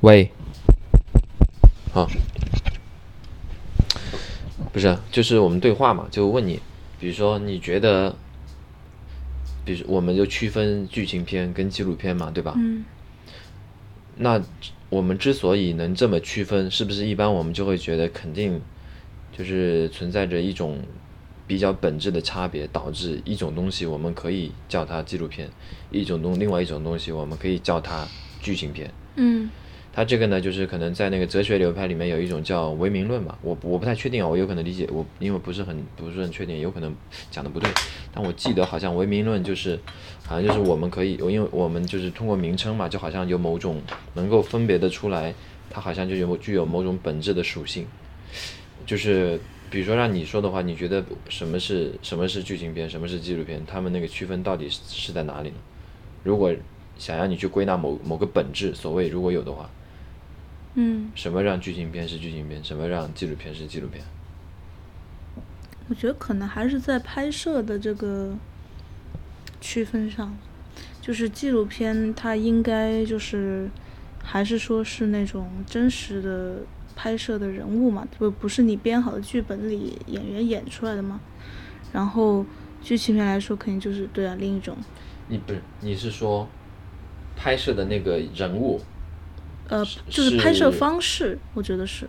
喂，好，不是，就是我们对话嘛，就问你，比如说你觉得，比如我们就区分剧情片跟纪录片嘛，对吧？嗯。那我们之所以能这么区分，是不是一般我们就会觉得肯定就是存在着一种比较本质的差别，导致一种东西我们可以叫它纪录片，一种东另外一种东西我们可以叫它剧情片。嗯。它这个呢，就是可能在那个哲学流派里面有一种叫唯名论嘛，我我不太确定啊，我有可能理解我，因为不是很不是很确定，有可能讲的不对，但我记得好像唯名论就是，好像就是我们可以，因为我们就是通过名称嘛，就好像有某种能够分别的出来，它好像就有具有某种本质的属性，就是比如说让你说的话，你觉得什么是什么是剧情片，什么是纪录片，他们那个区分到底是在哪里呢？如果想要你去归纳某某个本质，所谓如果有的话。嗯，什么让剧情片是剧情片？什么让纪录片是纪录片？我觉得可能还是在拍摄的这个区分上，就是纪录片它应该就是还是说是那种真实的拍摄的人物嘛，不不是你编好的剧本里演员演出来的嘛。然后剧情片来说，肯定就是对啊，另一种。你不是你是说拍摄的那个人物？呃，就是拍摄方式，我觉得是。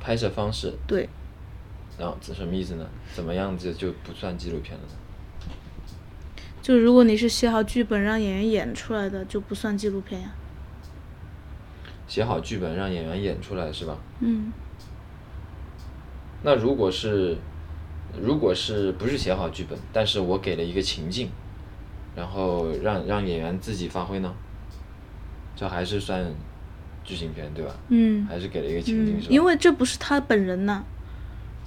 拍摄方式。对。然后这什么意思呢？怎么样子就不算纪录片了呢？就如果你是写好剧本让演员演出来的，就不算纪录片呀。写好剧本让演员演出来是吧？嗯。那如果是，如果是不是写好剧本，但是我给了一个情境，然后让让演员自己发挥呢？这还是算。剧情片对吧？嗯，还是给了一个情景，嗯，因为这不是他本人呐。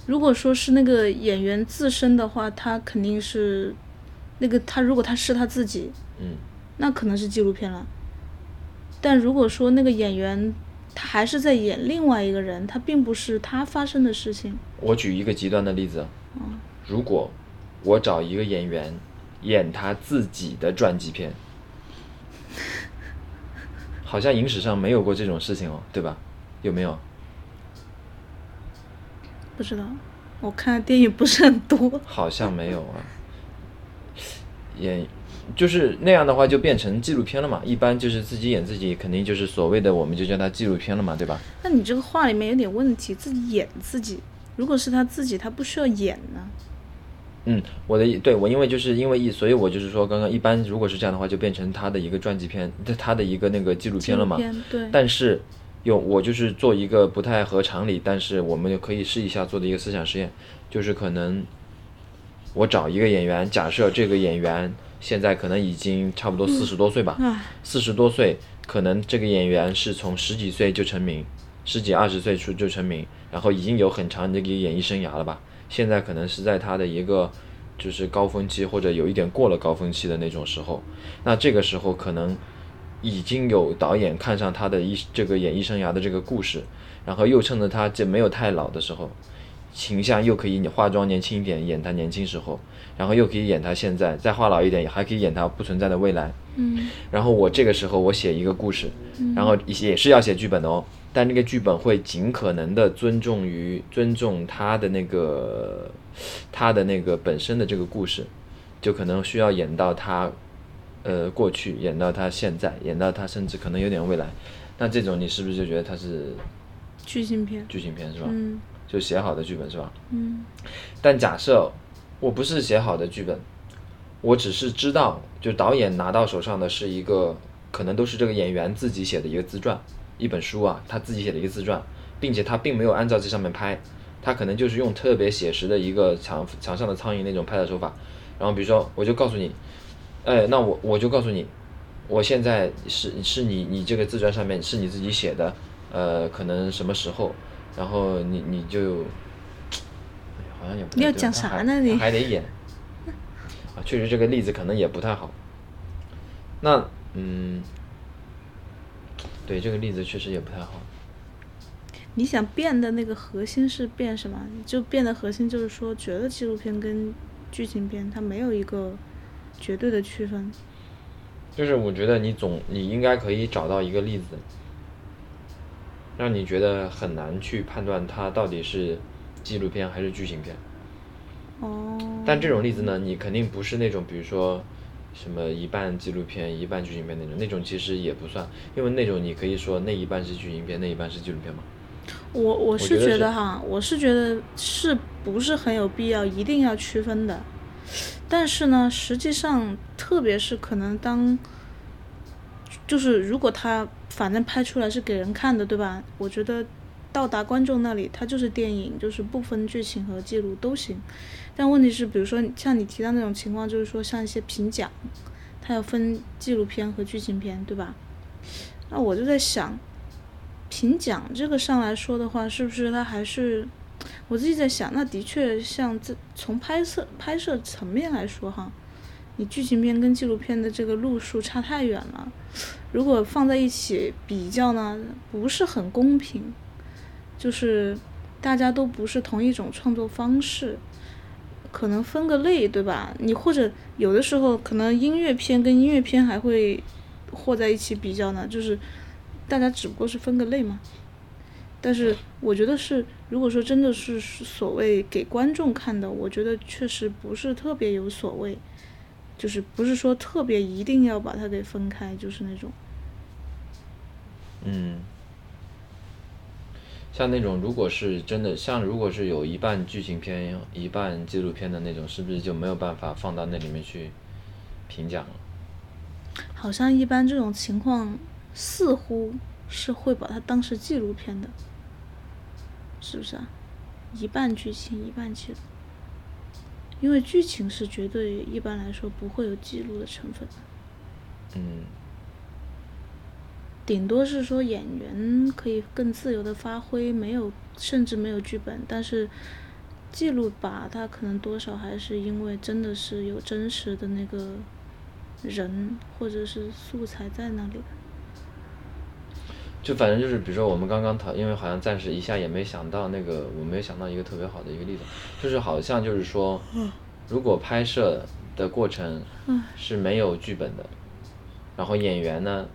如果说是那个演员自身的话，他肯定是那个他如果他是他自己，嗯，那可能是纪录片了。但如果说那个演员他还是在演另外一个人，他并不是他发生的事情。我举一个极端的例子，嗯，如果我找一个演员演他自己的传记片。好像影史上没有过这种事情哦，对吧？有没有？不知道，我看的电影不是很多。好像没有啊，演就是那样的话就变成纪录片了嘛。一般就是自己演自己，肯定就是所谓的我们就叫它纪录片了嘛，对吧？那你这个话里面有点问题，自己演自己，如果是他自己，他不需要演呢？嗯，我的对我因为就是因为一所以我就是说，刚刚一般如果是这样的话，就变成他的一个传记片，他的一个那个纪录片了嘛。对。但是，有我就是做一个不太合常理，但是我们也可以试一下做的一个思想实验，就是可能我找一个演员，假设这个演员现在可能已经差不多四十多岁吧，四十多岁，可能这个演员是从十几岁就成名，十几二十岁出就成名，然后已经有很长的一个演艺生涯了吧。现在可能是在他的一个就是高峰期，或者有一点过了高峰期的那种时候，那这个时候可能已经有导演看上他的一这个演艺生涯的这个故事，然后又趁着他这没有太老的时候，形象又可以化妆年轻一点演他年轻时候，然后又可以演他现在再化老一点，还可以演他不存在的未来。嗯。然后我这个时候我写一个故事，然后也是要写剧本的哦。但那个剧本会尽可能的尊重于尊重他的那个他的那个本身的这个故事，就可能需要演到他呃过去，演到他现在，演到他甚至可能有点未来。那这种你是不是就觉得他是剧情片？剧情片是吧？嗯。就写好的剧本是吧？嗯。但假设我不是写好的剧本，我只是知道，就导演拿到手上的是一个可能都是这个演员自己写的一个自传。一本书啊，他自己写的一个自传，并且他并没有按照这上面拍，他可能就是用特别写实的一个墙墙上的苍蝇那种拍的手法。然后比如说，我就告诉你，哎，那我我就告诉你，我现在是是你你这个自传上面是你自己写的，呃，可能什么时候，然后你你就，哎，好像也不太。你要讲啥呢？你还得演 啊，确实这个例子可能也不太好。那嗯。对，这个例子确实也不太好。你想变的那个核心是变什么？就变的核心就是说，觉得纪录片跟剧情片它没有一个绝对的区分。就是我觉得你总你应该可以找到一个例子，让你觉得很难去判断它到底是纪录片还是剧情片。哦。但这种例子呢，你肯定不是那种，比如说什么一半纪录片一半剧情片那种，那种其实也不算，因为那种你可以说那一半是剧情片，那一半是纪录片嘛。我我是觉得哈，我是觉得是不是很有必要一定要区分的，但是呢，实际上特别是可能当，就是如果他反正拍出来是给人看的，对吧？我觉得到达观众那里，它就是电影，就是不分剧情和记录都行。但问题是，比如说像你提到那种情况，就是说像一些评奖，它要分纪录片和剧情片，对吧？那我就在想。评奖这个上来说的话，是不是他还是我自己在想？那的确像这从拍摄拍摄层面来说哈，你剧情片跟纪录片的这个路数差太远了。如果放在一起比较呢，不是很公平。就是大家都不是同一种创作方式，可能分个类对吧？你或者有的时候可能音乐片跟音乐片还会和在一起比较呢，就是。大家只不过是分个类嘛，但是我觉得是，如果说真的是所谓给观众看的，我觉得确实不是特别有所谓，就是不是说特别一定要把它给分开，就是那种。嗯，像那种如果是真的，像如果是有一半剧情片、一半纪录片的那种，是不是就没有办法放到那里面去评奖了？好像一般这种情况。似乎是会把它当成纪录片的，是不是啊？一半剧情，一半记录，因为剧情是绝对一般来说不会有记录的成分。嗯。顶多是说演员可以更自由的发挥，没有甚至没有剧本，但是记录吧，它可能多少还是因为真的是有真实的那个人或者是素材在那里的。就反正就是，比如说我们刚刚讨，因为好像暂时一下也没想到那个，我没有想到一个特别好的一个例子，就是好像就是说，如果拍摄的过程是没有剧本的，然后演员呢，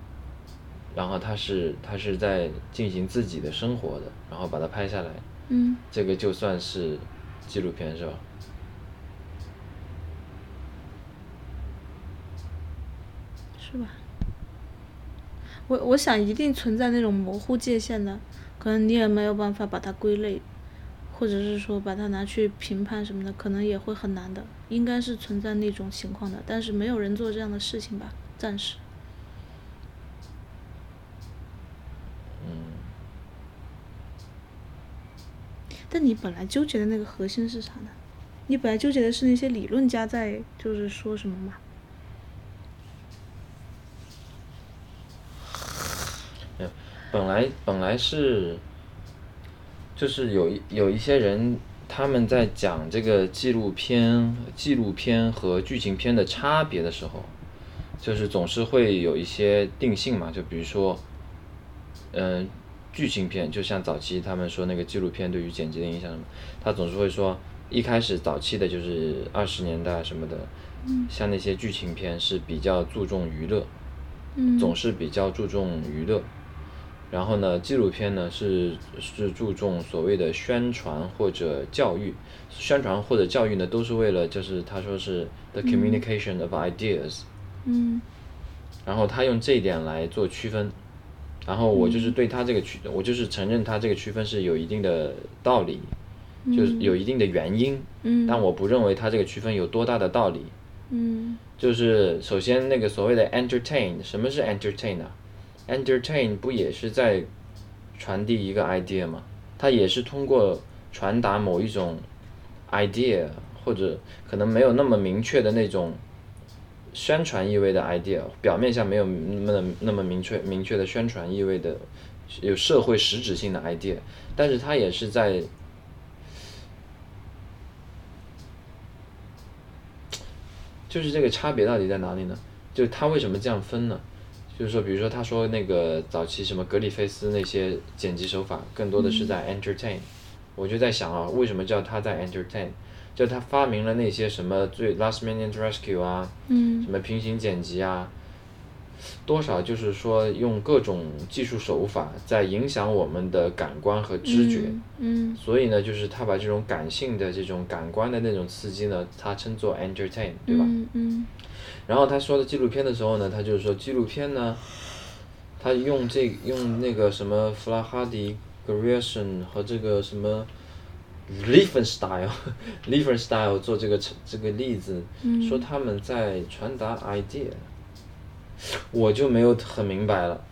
然后他是他是在进行自己的生活的，然后把它拍下来，嗯，这个就算是纪录片是吧？是吧？我我想一定存在那种模糊界限的，可能你也没有办法把它归类，或者是说把它拿去评判什么的，可能也会很难的。应该是存在那种情况的，但是没有人做这样的事情吧，暂时。嗯。但你本来纠结的那个核心是啥呢？你本来纠结的是那些理论家在就是说什么嘛？本来本来是，就是有有一些人他们在讲这个纪录片、纪录片和剧情片的差别的时候，就是总是会有一些定性嘛，就比如说，嗯、呃，剧情片就像早期他们说那个纪录片对于剪辑的影响什么，他总是会说一开始早期的就是二十年代什么的，像那些剧情片是比较注重娱乐，总是比较注重娱乐。然后呢，纪录片呢是是注重所谓的宣传或者教育，宣传或者教育呢都是为了就是他说是 the communication of ideas，嗯，然后他用这一点来做区分，然后我就是对他这个区，我就是承认他这个区分是有一定的道理，就是有一定的原因，嗯，但我不认为他这个区分有多大的道理，嗯，就是首先那个所谓的 entertain，什么是 entertain 呢？Entertain 不也是在传递一个 idea 吗？它也是通过传达某一种 idea，或者可能没有那么明确的那种宣传意味的 idea，表面上没有那么那么明确明确的宣传意味的有社会实质性的 idea，但是它也是在，就是这个差别到底在哪里呢？就它为什么这样分呢？就是说，比如说，他说那个早期什么格里菲斯那些剪辑手法，更多的是在 entertain。我就在想啊，为什么叫他在 entertain？就他发明了那些什么最 last minute rescue 啊，什么平行剪辑啊，多少就是说用各种技术手法在影响我们的感官和知觉，嗯，嗯。所以呢，就是他把这种感性的这种感官的那种刺激呢，他称作 entertain，对吧？嗯，嗯。然后他说的纪录片的时候呢，他就是说纪录片呢，他用这用那个什么弗拉哈迪、Grierson 和这个什么 Riefenstahl、Riefenstahl 做这个这个例子，嗯、说他们在传达 idea，我就没有很明白了。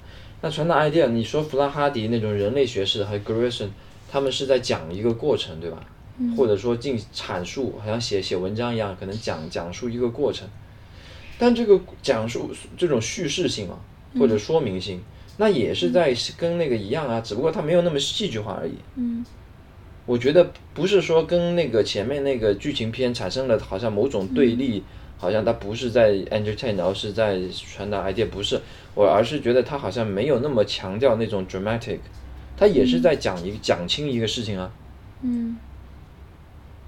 那传达 idea，你说弗拉哈迪那种人类学式和 Grierson，他们是在讲一个过程，对吧？嗯、或者说进阐述，好像写写文章一样，可能讲讲述一个过程。但这个讲述这种叙事性啊，或者说明性，嗯、那也是在跟那个一样啊，只不过它没有那么戏剧化而已。嗯，我觉得不是说跟那个前面那个剧情片产生了好像某种对立，嗯、好像他不是在 entertain，而是在传达 idea，不是我，而是觉得他好像没有那么强调那种 dramatic，他也是在讲一个、嗯、讲清一个事情啊。嗯，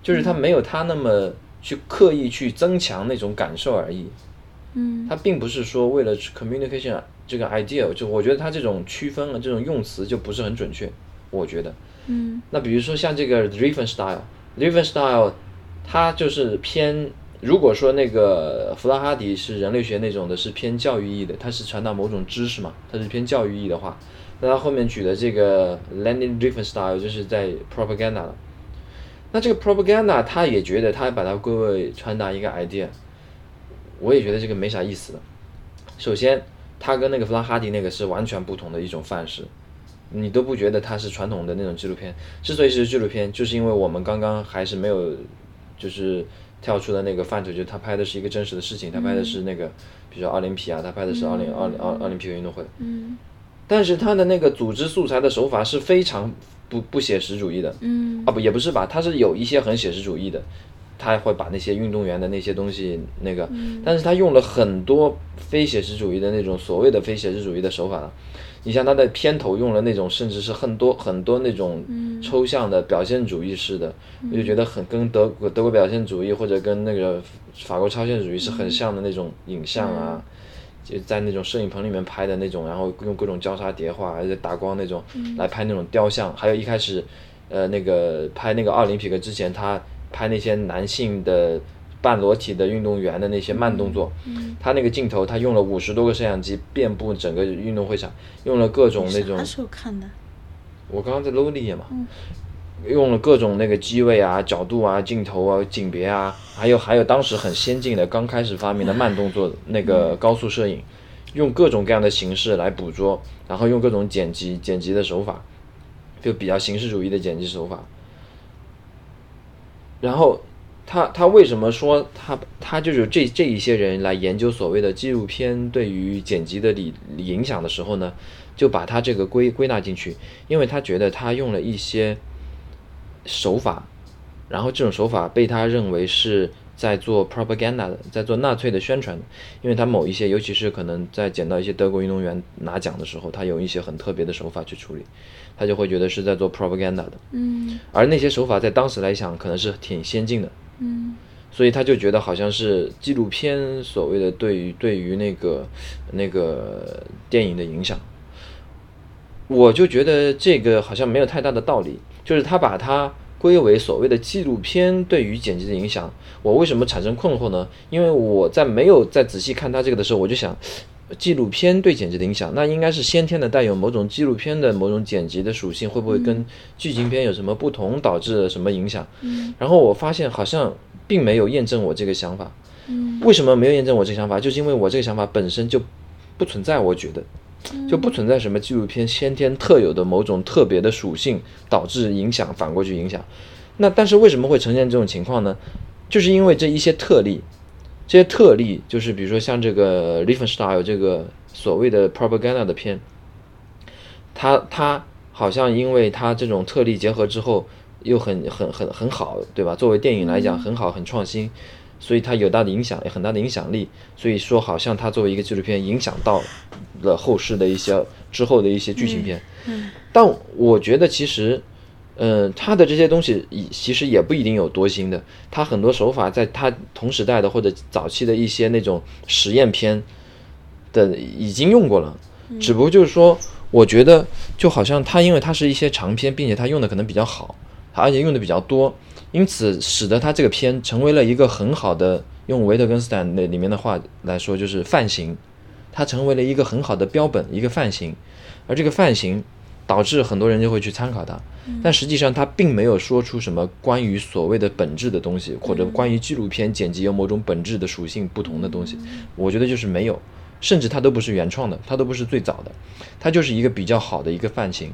就是他没有他那么去刻意去增强那种感受而已。嗯，他并不是说为了 communication 这个 idea，就我觉得他这种区分啊，这种用词就不是很准确，我觉得。嗯。那比如说像这个 driven style，driven style，它就是偏，如果说那个弗拉哈迪是人类学那种的，是偏教育意义的，它是传达某种知识嘛，它是偏教育意义的话，那他后面举的这个 Leni Riefenstahl 就是在 propaganda 了。那这个 propaganda，他也觉得他把它归为传达一个 idea。我也觉得这个没啥意思的。首先，它跟那个弗拉哈迪那个是完全不同的一种范式，你都不觉得它是传统的那种纪录片。之所以是纪录片，就是因为我们刚刚还是没有，就是跳出的那个范畴，就是他拍的是一个真实的事情，他拍的是那个，比如说奥林匹亚，他拍的是奥林奥奥奥林匹克运动会。嗯。但是他的那个组织素材的手法是非常不不写实主义的。嗯。啊不，也不是吧，他是有一些很写实主义的。他会把那些运动员的那些东西那个，嗯、但是他用了很多非写实主义的那种所谓的非写实主义的手法。你像他的片头用了那种，甚至是很多很多那种抽象的表现主义式的，嗯、我就觉得很跟德国德国表现主义或者跟那个法国超现实主义是很像的那种影像啊，嗯、就在那种摄影棚里面拍的那种，然后用各种交叉叠画，而且打光那种、嗯、来拍那种雕像。还有一开始，呃，那个拍那个奥林匹克之前他。拍那些男性的半裸体的运动员的那些慢动作，嗯、他那个镜头，他用了五十多个摄像机遍布整个运动会场，用了各种那种。啥时候看的？我刚刚在搂里嘛，嗯、用了各种那个机位啊、角度啊、镜头啊、景别啊，还有还有当时很先进的刚开始发明的慢动作那个高速摄影，嗯、用各种各样的形式来捕捉，然后用各种剪辑剪辑的手法，就比较形式主义的剪辑手法。然后他他为什么说他他就是这这一些人来研究所谓的纪录片对于剪辑的理影响的时候呢，就把他这个归归纳进去，因为他觉得他用了一些手法，然后这种手法被他认为是在做 propaganda 的，在做纳粹的宣传，因为他某一些，尤其是可能在捡到一些德国运动员拿奖的时候，他有一些很特别的手法去处理。他就会觉得是在做 propaganda 的，嗯，而那些手法在当时来讲可能是挺先进的，嗯，所以他就觉得好像是纪录片所谓的对于对于那个那个电影的影响，我就觉得这个好像没有太大的道理，就是他把它归为所谓的纪录片对于剪辑的影响，我为什么产生困惑呢？因为我在没有再仔细看他这个的时候，我就想。纪录片对剪辑的影响，那应该是先天的，带有某种纪录片的某种剪辑的属性，会不会跟剧情片有什么不同，导致什么影响？嗯，然后我发现好像并没有验证我这个想法。嗯，为什么没有验证我这个想法？就是因为我这个想法本身就不存在，我觉得就不存在什么纪录片先天特有的某种特别的属性导致影响，反过去影响。那但是为什么会呈现这种情况呢？就是因为这一些特例。这些特例就是，比如说像这个 Riefenstahl 这个所谓的 propaganda 的片，它它好像因为它这种特例结合之后又很很很很好，对吧？作为电影来讲很好很创新，所以它有大的影响，有很大的影响力。所以说，好像它作为一个纪录片，影响到了后世的一些之后的一些剧情片。嗯，但我觉得其实。嗯，他的这些东西其实也不一定有多新的。他很多手法在他同时代的或者早期的一些那种实验片，的已经用过了，只不过就是说，我觉得就好像他因为他是一些长篇，并且他用的可能比较好，它而且用的比较多，因此使得他这个片成为了一个很好的，用维特根斯坦那里面的话来说就是范型，它成为了一个很好的标本，一个范型，而这个范型。导致很多人就会去参考它，但实际上它并没有说出什么关于所谓的本质的东西，或者关于纪录片剪辑有某种本质的属性不同的东西。我觉得就是没有，甚至它都不是原创的，它都不是最早的，它就是一个比较好的一个范型。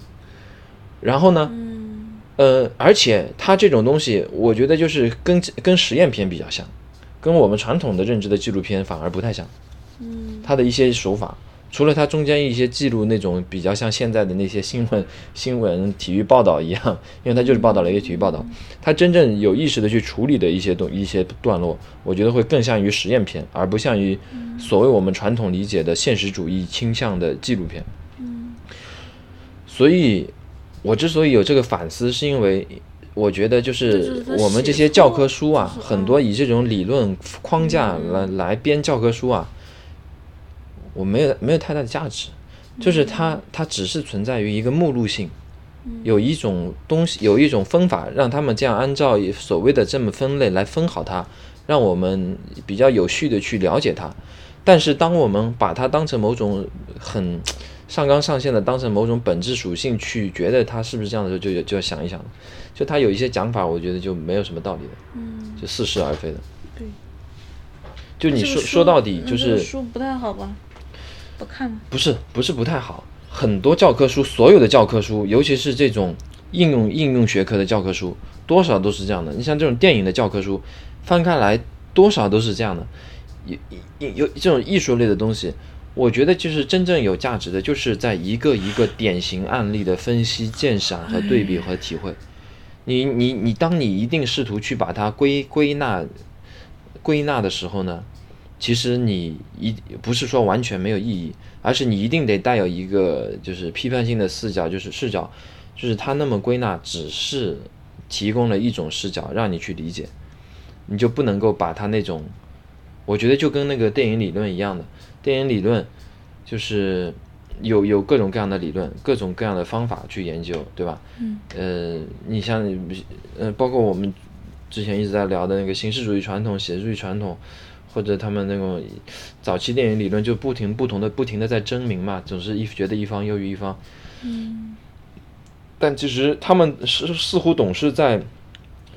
然后呢，呃，而且它这种东西，我觉得就是跟跟实验片比较像，跟我们传统的认知的纪录片反而不太像。它的一些手法。除了它中间一些记录那种比较像现在的那些新闻、新闻、体育报道一样，因为它就是报道了一个体育报道，它真正有意识的去处理的一些东一些段落，我觉得会更像于实验片，而不像于所谓我们传统理解的现实主义倾向的纪录片。所以，我之所以有这个反思，是因为我觉得就是我们这些教科书啊，很多以这种理论框架来来编教科书啊。我没有没有太大的价值，就是它它只是存在于一个目录性，有一种东西有一种分法，让他们这样按照所谓的这么分类来分好它，让我们比较有序的去了解它。但是当我们把它当成某种很上纲上线的当成某种本质属性去觉得它是不是这样的时候，就就要想一想，就它有一些讲法，我觉得就没有什么道理的，就似是而非的。对，就你说说到底就是书不太好吧？不看不是不是不太好，很多教科书，所有的教科书，尤其是这种应用应用学科的教科书，多少都是这样的。你像这种电影的教科书，翻开来多少都是这样的。有有有这种艺术类的东西，我觉得就是真正有价值的，就是在一个一个典型案例的分析、鉴赏和对比和体会。你你你，当你一定试图去把它归归纳归纳的时候呢？其实你一不是说完全没有意义，而是你一定得带有一个就是批判性的视角，就是视角，就是他那么归纳只是提供了一种视角让你去理解，你就不能够把他那种，我觉得就跟那个电影理论一样的，电影理论就是有有各种各样的理论，各种各样的方法去研究，对吧？嗯。呃，你像呃，包括我们之前一直在聊的那个形式主义传统、写实主义传统。或者他们那种早期电影理论就不停不同的不停的在争鸣嘛，总是一觉得一方优于一方。嗯。但其实他们是似乎总是在，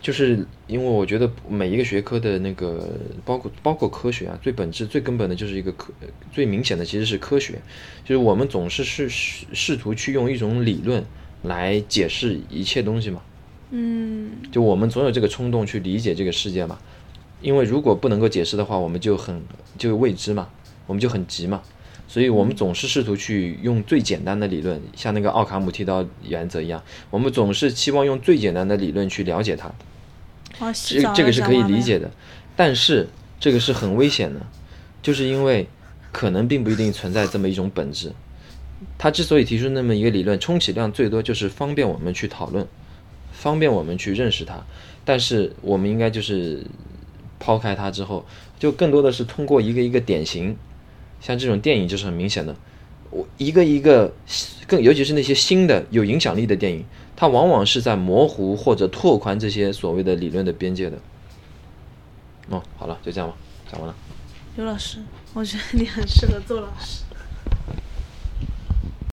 就是因为我觉得每一个学科的那个包括包括科学啊，最本质最根本的就是一个科最明显的其实是科学，就是我们总是试试图去用一种理论来解释一切东西嘛。嗯。就我们总有这个冲动去理解这个世界嘛。因为如果不能够解释的话，我们就很就未知嘛，我们就很急嘛，所以我们总是试图去用最简单的理论，像那个奥卡姆剃刀原则一样，我们总是期望用最简单的理论去了解它。哦，这这个是可以理解的，但是这个是很危险的，就是因为可能并不一定存在这么一种本质。他之所以提出那么一个理论，充其量最多就是方便我们去讨论，方便我们去认识它，但是我们应该就是。抛开它之后，就更多的是通过一个一个典型，像这种电影就是很明显的，我一个一个更尤其是那些新的有影响力的电影，它往往是在模糊或者拓宽这些所谓的理论的边界的。哦，好了，就这样吧，讲完了。刘老师，我觉得你很适合做老师。